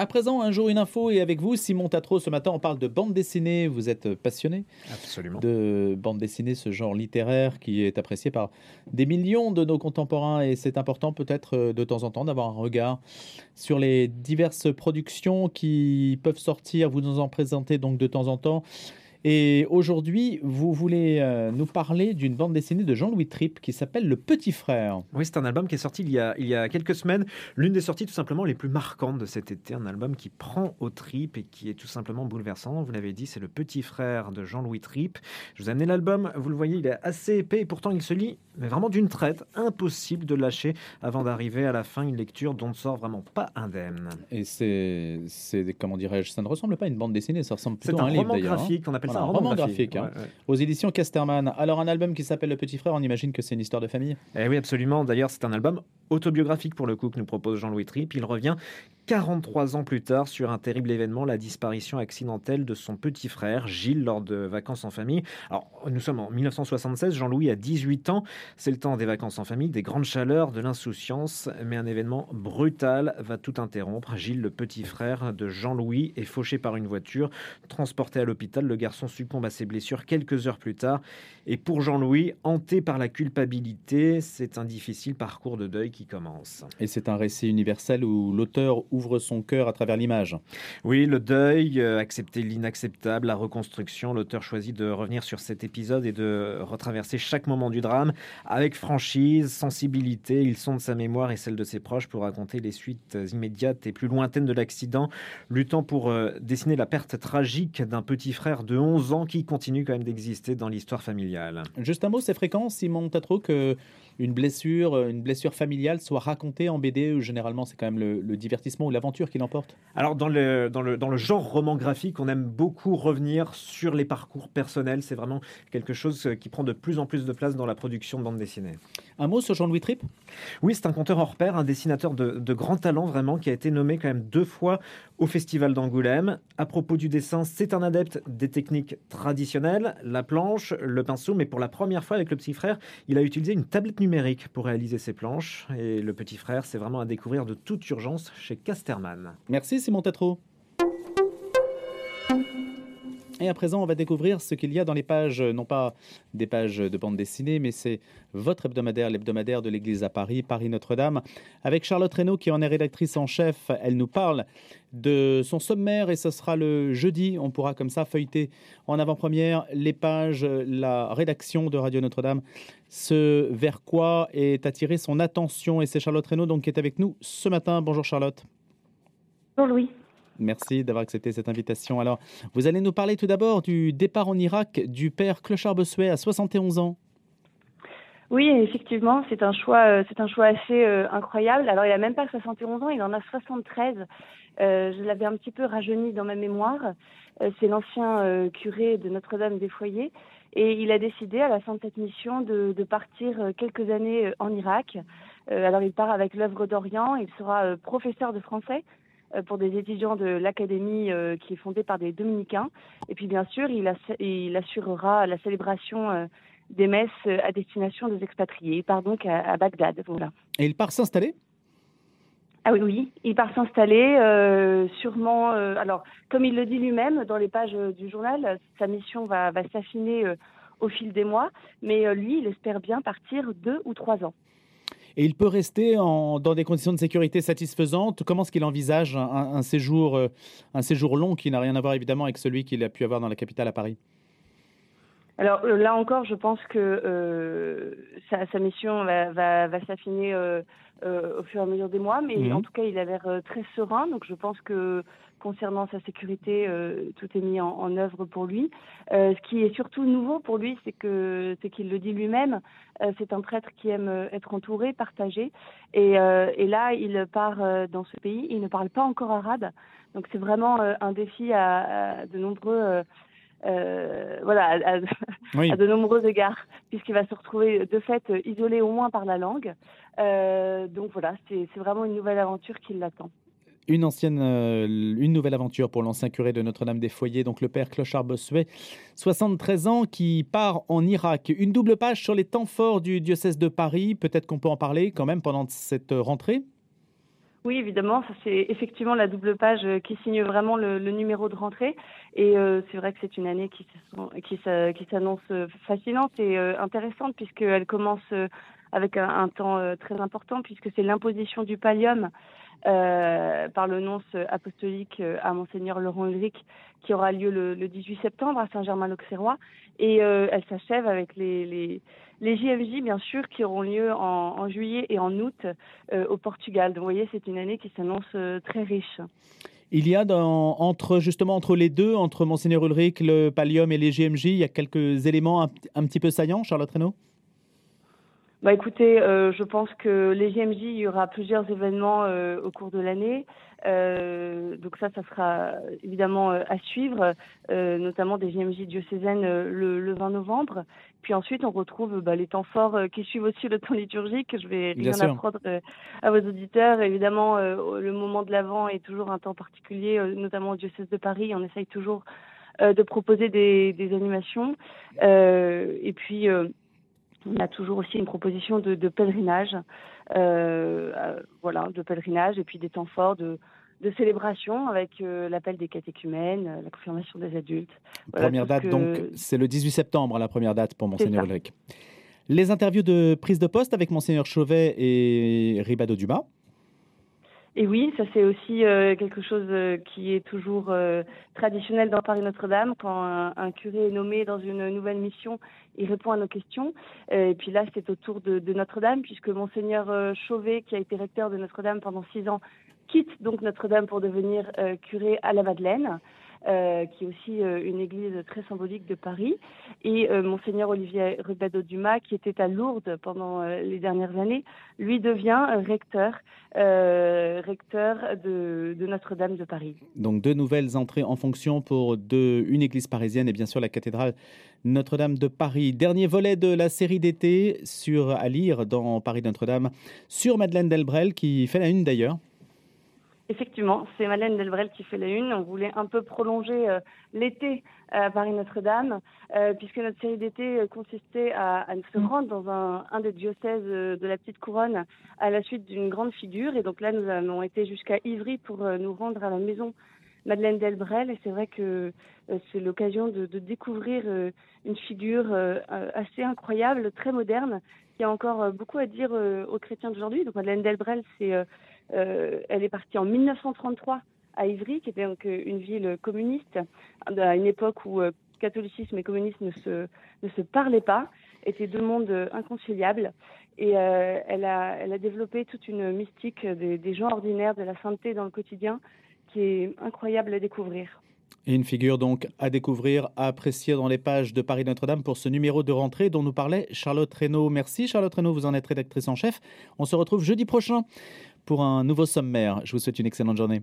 À présent, un jour une info et avec vous, Simon Tatro. Ce matin, on parle de bande dessinée. Vous êtes passionné Absolument. de bande dessinée, ce genre littéraire qui est apprécié par des millions de nos contemporains et c'est important peut-être euh, de temps en temps d'avoir un regard sur les diverses productions qui peuvent sortir. Vous nous en présentez donc de temps en temps. Et aujourd'hui, vous voulez euh, nous parler d'une bande dessinée de Jean-Louis Tripp qui s'appelle Le Petit Frère. Oui, c'est un album qui est sorti il y a, il y a quelques semaines. L'une des sorties tout simplement les plus marquantes de cet été. Un album qui prend au trip et qui est tout simplement bouleversant. Vous l'avez dit, c'est Le Petit Frère de Jean-Louis Tripp. Je vous ai amené l'album. Vous le voyez, il est assez épais et pourtant il se lit, mais vraiment d'une traite. Impossible de lâcher avant d'arriver à la fin. Une lecture dont ne sort vraiment pas indemne. Et c'est, c'est comment dirais-je, ça ne ressemble pas à une bande dessinée, ça ressemble plutôt à un un livre d'ailleurs. hein. graphique. On appelle Voilà, ça un roman, roman graphique, hein. Ouais, ouais. Aux éditions Casterman. Alors un album qui s'appelle Le Petit Frère, on imagine que c'est une histoire de famille? Eh oui, absolument. D'ailleurs, c'est un album autobiographique pour le coup que nous propose Jean-Louis Tripp. Il revient 43 ans plus tard sur un terrible événement, la disparition accidentelle de son petit frère Gilles lors de vacances en famille. Alors, nous sommes en 1976, Jean-Louis a 18 ans. C'est le temps des vacances en famille, des grandes chaleurs, de l'insouciance, mais un événement brutal va tout interrompre. Gilles, le petit frère de Jean-Louis, est fauché par une voiture, transporté à l'hôpital. Le garçon succombe à ses blessures quelques heures plus tard. Et pour Jean-Louis, hanté par la culpabilité, c'est un difficile parcours de deuil qui commence. Et c'est un récit universel où l'auteur ouvre son cœur à travers l'image. Oui, le deuil, euh, accepter l'inacceptable, la reconstruction. L'auteur choisit de revenir sur cet épisode et de retraverser chaque moment du drame avec franchise, sensibilité. Il sonde sa mémoire et celle de ses proches pour raconter les suites immédiates et plus lointaines de l'accident, luttant pour euh, dessiner la perte tragique d'un petit frère de 11 ans qui continue quand même d'exister dans l'histoire familiale. Juste un mot, c'est fréquent, Simon Tatro, que une blessure, euh, une blessure familiale soit racontée en BD, ou généralement c'est quand même le, le divertissement ou l'aventure qui l'emporte? Alors, dans le, dans, le, dans le genre roman graphique, on aime beaucoup revenir sur les parcours personnels. C'est vraiment quelque chose euh, qui prend de plus en plus de place dans la production de bande dessinée. Un mot sur Jean-Louis Tripp? Oui, c'est un conteur hors pair, un dessinateur de, de grand talent vraiment, qui a été nommé quand même deux fois au Festival d'Angoulême. À propos du dessin, c'est un adepte des techniques traditionnelles, la planche, le pinceau, mais pour la première fois avec le petit frère, il a utilisé une tablette numérique pour réaliser ses planches. Et le petit frère, c'est vraiment à découvrir de toute urgence chez Casterman. Merci Simon Tatro. Et à présent, on va découvrir ce qu'il y a dans les pages, non pas des pages de bande dessinée, mais c'est votre hebdomadaire, l'hebdomadaire de l'Église à Paris, Paris Notre-Dame, avec Charlotte Reynaud qui en est rédactrice en chef. Elle nous parle de son sommaire et ce sera le jeudi. On pourra comme ça feuilleter en avant-première les pages, la rédaction de Radio Notre-Dame, ce vers quoi est attiré son attention. Et c'est Charlotte Reynaud donc qui est avec nous ce matin. Bonjour Charlotte. Bonjour Louis. Merci d'avoir accepté cette invitation. Alors, vous allez nous parler tout d'abord du départ en Irak du père Clochard Bossuet à 71 ans. Oui, effectivement, c'est un choix, euh, c'est un choix assez euh, incroyable. Alors, il a même pas 71 ans, il en a 73. Euh, je l'avais un petit peu rajeuni dans ma mémoire. C'est l'ancien curé de Notre-Dame des Foyers. Et il a décidé, à la fin de cette mission, de, de partir quelques années en Irak. Alors, il part avec l'œuvre d'Orient. Il sera professeur de français pour des étudiants de l'académie euh, qui est fondée par des dominicains. Et puis, bien sûr, il, ass- il assurera la célébration euh, des messes euh, à destination des expatriés. Il part donc à, à Bagdad. Voilà. Et il part s'installer? Ah oui, oui, il part s'installer, euh, sûrement. euh, alors, comme il le dit lui-même dans les pages euh, du journal, euh, sa mission va, va s'affiner euh, au fil des mois, mais euh, lui, il espère bien partir deux ou trois ans. Et il peut rester en- dans des conditions de sécurité satisfaisantes. Comment est-ce qu'il envisage un, séjour, euh, un séjour long qui n'a rien à voir évidemment avec celui qu'il a pu avoir dans la capitale à Paris? Alors euh, là encore, je pense que euh, sa, sa mission va, va, va s'affiner euh, euh, au fur et à mesure des mois, mais Mhm. en tout cas, il a l'air très serein. Donc je pense que concernant sa sécurité, euh, tout est mis en, en œuvre pour lui. Euh, ce qui est surtout nouveau pour lui, c'est que c'est qu'il le dit lui-même. euh, c'est un prêtre qui aime être entouré, partagé. Et, et là, il part dans ce pays. Il ne parle pas encore arabe, donc c'est vraiment un défi à, à de nombreux. euh, voilà, à- à- Oui. à de nombreux égards, puisqu'il va se retrouver de fait isolé au moins par la langue. Euh, donc voilà, c'est vraiment une nouvelle aventure qui l'attend. Une ancienne, euh, une nouvelle aventure pour l'ancien curé de Notre-Dame-des-Foyers, donc le père Clochard Bossuet, 73 ans, qui part en Irak. Une double page sur les temps forts du diocèse de Paris. Peut-être qu'on peut en parler quand même pendant cette rentrée. Oui, évidemment, c'est effectivement la double page euh, qui signe vraiment le, numéro de rentrée. Et euh, c'est vrai que c'est une année qui, s'annonce euh, fascinante et intéressante puisqu'elle commence avec un, temps très important puisque c'est l'imposition du pallium par le nonce apostolique à monseigneur Laurent Ulrich qui aura lieu le, 18 septembre à Saint-Germain-l'Auxerrois. Et elle s'achève avec les, les JMJ, bien sûr, qui auront lieu en, juillet et en août euh, au Portugal. Donc, vous voyez, c'est une année qui s'annonce euh, très riche. Il y a entre justement entre les deux, entre Monseigneur Ulrich, le Pallium et les JMJ, il y a quelques éléments un, petit peu saillants, Charlotte Reynaud? Bah écoutez, euh, je pense que les JMJ, il y aura plusieurs événements au cours de l'année. Euh, donc ça, ça sera évidemment euh, à suivre, euh, notamment des JMJ diocésaines le, le, 20 novembre. Puis ensuite, on retrouve bah, les temps forts qui suivent aussi le temps liturgique. Je vais rien apprendre à vos auditeurs. Évidemment, le moment de l'Avent est toujours un temps particulier, notamment au diocèse de Paris. On essaye toujours de proposer des, des animations. et puis, on a toujours aussi une proposition de, de pèlerinage. Euh, euh, voilà, de pèlerinage et puis des temps forts de, de célébration avec euh, l'appel des catéchumènes, la confirmation des adultes. première date, donc, c'est le 18 septembre, la première date pour Monseigneur Ulrich. Les interviews de prise de poste avec Monseigneur Chauvet et Ribado Dumas. Et oui, ça c'est aussi euh, quelque chose euh, qui est toujours euh, traditionnel dans Paris Notre-Dame. Quand un, curé est nommé dans une nouvelle mission, il répond à nos questions. et puis là, c'est au tour de, de Notre-Dame, puisque monseigneur Chauvet, qui a été recteur de Notre-Dame pendant six ans, quitte donc Notre-Dame pour devenir curé à la Madeleine. Euh, qui est aussi euh, une église très symbolique de Paris, et euh, monseigneur Olivier Rubado Dumas, qui était à Lourdes pendant les dernières années, lui devient recteur, recteur de, Notre-Dame de Paris. Donc deux nouvelles entrées en fonction pour une église parisienne et bien sûr la cathédrale Notre-Dame de Paris. Dernier volet de la série d'été sur à lire dans Paris Notre-Dame sur Madeleine Delbrel qui fait la une d'ailleurs. Effectivement, c'est Madeleine Delbrel qui fait la une. On voulait un peu prolonger euh, l'été à Paris Notre-Dame, euh, puisque notre série d'été consistait à, se mm. rendre dans un, des diocèses euh, de la Petite Couronne à la suite d'une grande figure. Et donc là, nous avons été jusqu'à Ivry pour nous rendre à la maison Madeleine Delbrel. Et c'est vrai que c'est l'occasion de, découvrir une figure assez incroyable, très moderne, qui a encore beaucoup à dire aux chrétiens d'aujourd'hui. Donc Madeleine Delbrel, c'est euh, elle est partie en 1933 à Ivry, qui était euh, une ville communiste, à une époque où euh, catholicisme et communisme ne se, parlaient pas, étaient deux mondes inconciliables. Et elle, a, elle a développé toute une mystique des, des gens ordinaires, de la sainteté dans le quotidien, qui est incroyable à découvrir. Et une figure donc à découvrir, à apprécier dans les pages de Paris Notre-Dame pour ce numéro de rentrée dont nous parlait Charlotte Reynaud. Merci Charlotte Reynaud, vous en êtes rédactrice en chef. On se retrouve jeudi prochain pour un nouveau sommaire. Je vous souhaite une excellente journée.